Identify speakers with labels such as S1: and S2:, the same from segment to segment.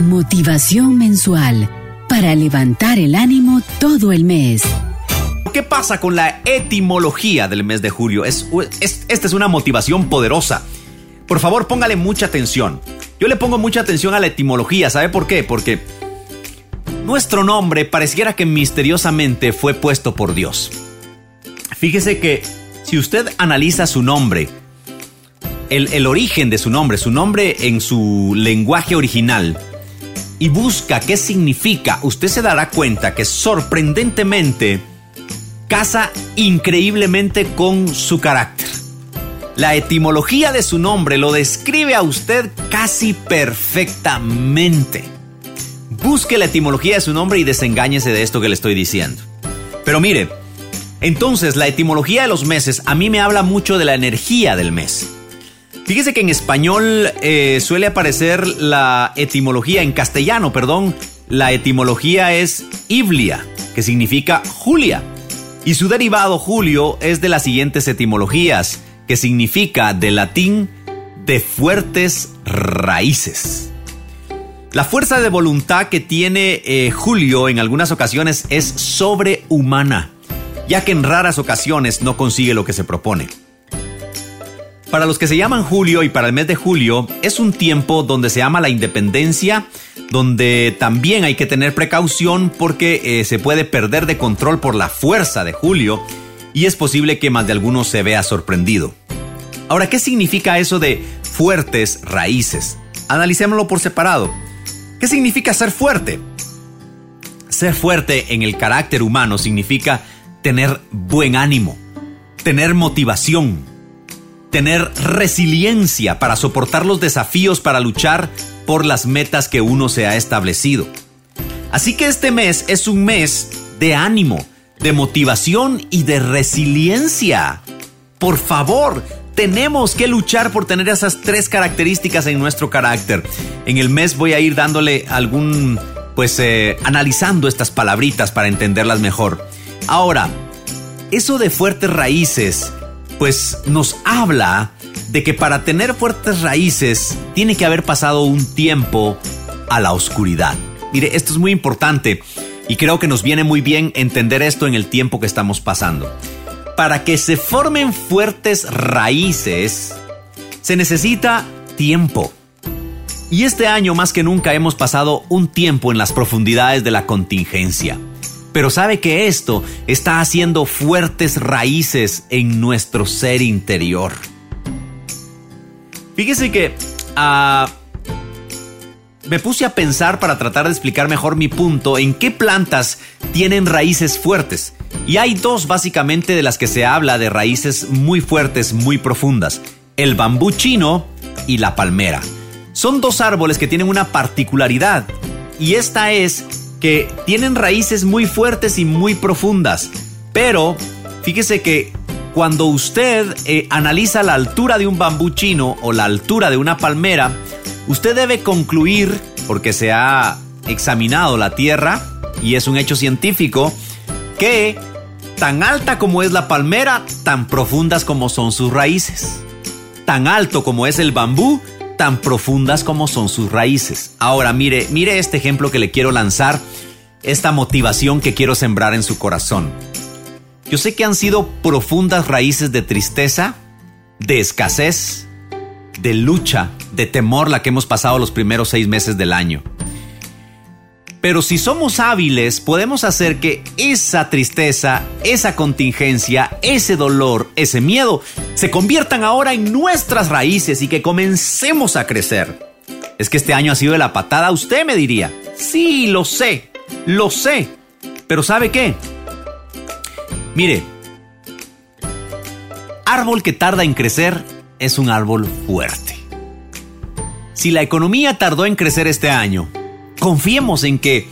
S1: Motivación mensual para levantar el ánimo todo el mes.
S2: ¿Qué pasa con la etimología del mes de julio? Es, esta es una motivación poderosa. Por favor, póngale mucha atención. Yo le pongo mucha atención a la etimología. ¿Sabe por qué? Porque nuestro nombre pareciera que misteriosamente fue puesto por Dios. Fíjese que si usted analiza su nombre, el, el origen de su nombre, su nombre en su lenguaje original, y busca qué significa, usted se dará cuenta que sorprendentemente casa increíblemente con su carácter. La etimología de su nombre lo describe a usted casi perfectamente. Busque la etimología de su nombre y desengáñese de esto que le estoy diciendo. Pero mire, entonces la etimología de los meses a mí me habla mucho de la energía del mes. Fíjese que en español eh, suele aparecer la etimología, en castellano, perdón, la etimología es Iblia, que significa Julia. Y su derivado Julio es de las siguientes etimologías, que significa de latín de fuertes raíces. La fuerza de voluntad que tiene eh, Julio en algunas ocasiones es sobrehumana, ya que en raras ocasiones no consigue lo que se propone. Para los que se llaman Julio y para el mes de julio es un tiempo donde se ama la independencia, donde también hay que tener precaución porque eh, se puede perder de control por la fuerza de Julio y es posible que más de alguno se vea sorprendido. Ahora, ¿qué significa eso de fuertes raíces? Analicémoslo por separado. ¿Qué significa ser fuerte? Ser fuerte en el carácter humano significa tener buen ánimo, tener motivación, tener resiliencia para soportar los desafíos para luchar por las metas que uno se ha establecido. Así que este mes es un mes de ánimo, de motivación y de resiliencia. Por favor, tenemos que luchar por tener esas tres características en nuestro carácter. En el mes voy a ir dándole algún, pues, eh, analizando estas palabritas para entenderlas mejor. Ahora, eso de fuertes raíces pues nos habla de que para tener fuertes raíces tiene que haber pasado un tiempo a la oscuridad. Mire, esto es muy importante y creo que nos viene muy bien entender esto en el tiempo que estamos pasando. Para que se formen fuertes raíces, se necesita tiempo. Y este año más que nunca hemos pasado un tiempo en las profundidades de la contingencia. Pero sabe que esto está haciendo fuertes raíces en nuestro ser interior. Fíjese que ah, me puse a pensar para tratar de explicar mejor mi punto en qué plantas tienen raíces fuertes. Y hay dos básicamente de las que se habla de raíces muy fuertes, muy profundas. El bambú chino y la palmera. Son dos árboles que tienen una particularidad. Y esta es que tienen raíces muy fuertes y muy profundas. Pero fíjese que cuando usted eh, analiza la altura de un bambú chino o la altura de una palmera, usted debe concluir, porque se ha examinado la Tierra y es un hecho científico, que tan alta como es la palmera, tan profundas como son sus raíces. Tan alto como es el bambú, tan profundas como son sus raíces. Ahora mire, mire este ejemplo que le quiero lanzar, esta motivación que quiero sembrar en su corazón. Yo sé que han sido profundas raíces de tristeza, de escasez, de lucha, de temor la que hemos pasado los primeros seis meses del año. Pero si somos hábiles, podemos hacer que esa tristeza, esa contingencia, ese dolor, ese miedo, se conviertan ahora en nuestras raíces y que comencemos a crecer. Es que este año ha sido de la patada, usted me diría. Sí, lo sé, lo sé. Pero ¿sabe qué? Mire, árbol que tarda en crecer es un árbol fuerte. Si la economía tardó en crecer este año, Confiemos en que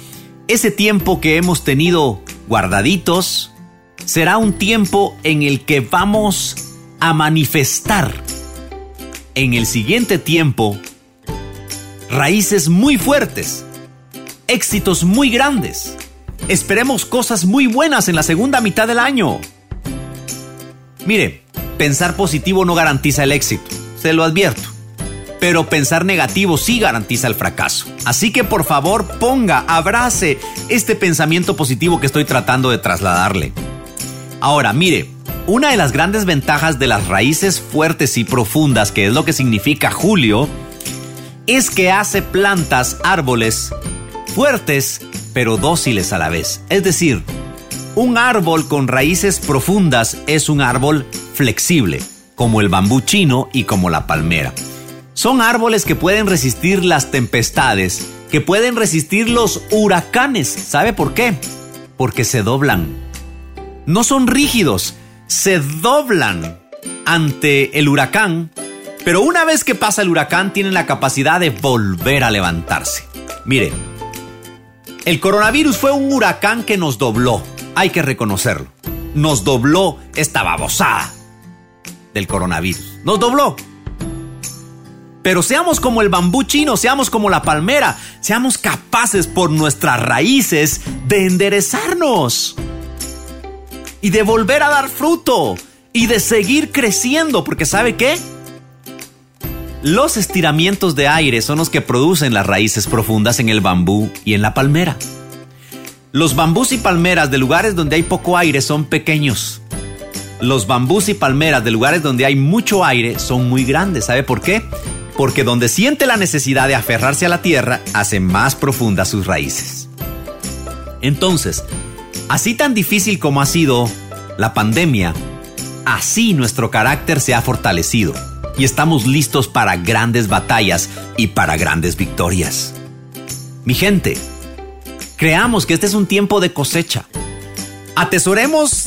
S2: ese tiempo que hemos tenido guardaditos será un tiempo en el que vamos a manifestar en el siguiente tiempo raíces muy fuertes, éxitos muy grandes. Esperemos cosas muy buenas en la segunda mitad del año. Mire, pensar positivo no garantiza el éxito, se lo advierto. Pero pensar negativo sí garantiza el fracaso. Así que por favor ponga, abrace este pensamiento positivo que estoy tratando de trasladarle. Ahora, mire, una de las grandes ventajas de las raíces fuertes y profundas, que es lo que significa Julio, es que hace plantas, árboles fuertes, pero dóciles a la vez. Es decir, un árbol con raíces profundas es un árbol flexible, como el bambú chino y como la palmera. Son árboles que pueden resistir las tempestades, que pueden resistir los huracanes. ¿Sabe por qué? Porque se doblan. No son rígidos, se doblan ante el huracán pero una vez que pasa el huracán tienen la capacidad de volver a levantarse. Mire, el coronavirus fue un huracán que nos dobló, hay que reconocerlo. Nos dobló esta babosada del coronavirus. Nos dobló. Pero seamos como el bambú chino, seamos como la palmera, seamos capaces por nuestras raíces de enderezarnos y de volver a dar fruto y de seguir creciendo, porque ¿sabe qué? Los estiramientos de aire son los que producen las raíces profundas en el bambú y en la palmera. Los bambús y palmeras de lugares donde hay poco aire son pequeños. Los bambús y palmeras de lugares donde hay mucho aire son muy grandes. ¿Sabe por qué? Porque donde siente la necesidad de aferrarse a la tierra, hace más profundas sus raíces. Entonces, así tan difícil como ha sido la pandemia, así nuestro carácter se ha fortalecido y estamos listos para grandes batallas y para grandes victorias. Mi gente, creamos que este es un tiempo de cosecha. Atesoremos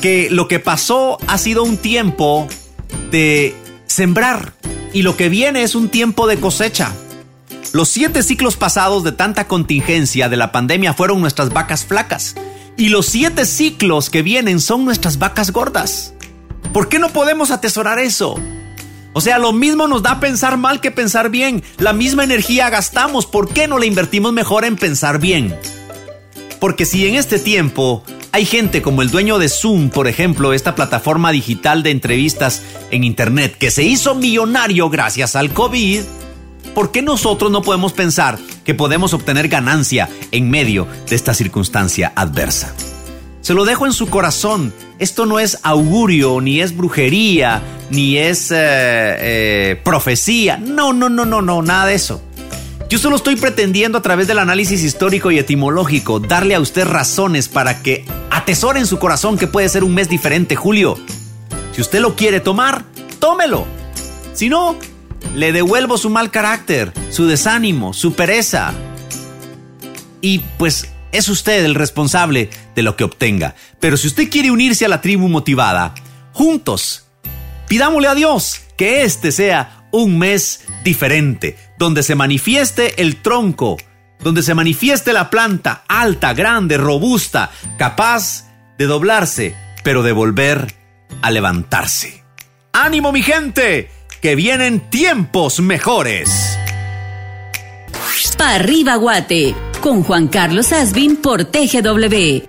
S2: que lo que pasó ha sido un tiempo de sembrar y lo que viene es un tiempo de cosecha. Los siete ciclos pasados de tanta contingencia de la pandemia fueron nuestras vacas flacas y los siete ciclos que vienen son nuestras vacas gordas. ¿Por qué no podemos atesorar eso? O sea, lo mismo nos da pensar mal que pensar bien. La misma energía gastamos. ¿Por qué no la invertimos mejor en pensar bien? Porque si en este tiempo hay gente como el dueño de Zoom, por ejemplo, esta plataforma digital de entrevistas en Internet, que se hizo millonario gracias al COVID, ¿por qué nosotros no podemos pensar que podemos obtener ganancia en medio de esta circunstancia adversa? Se lo dejo en su corazón. Esto no es augurio, ni es brujería, ni es eh, eh, profecía. No, no, no, no, no, nada de eso. Yo solo estoy pretendiendo a través del análisis histórico y etimológico darle a usted razones para que atesore en su corazón que puede ser un mes diferente, Julio. Si usted lo quiere tomar, tómelo. Si no, le devuelvo su mal carácter, su desánimo, su pereza. Y pues es usted el responsable de lo que obtenga. Pero si usted quiere unirse a la tribu motivada, juntos, pidámosle a Dios que este sea un mes diferente, donde se manifieste el tronco, donde se manifieste la planta alta, grande, robusta, capaz de doblarse, pero de volver a levantarse. ¡Ánimo mi gente! Que vienen tiempos mejores.
S1: Pa Guate con Juan Carlos Asbin por TGW.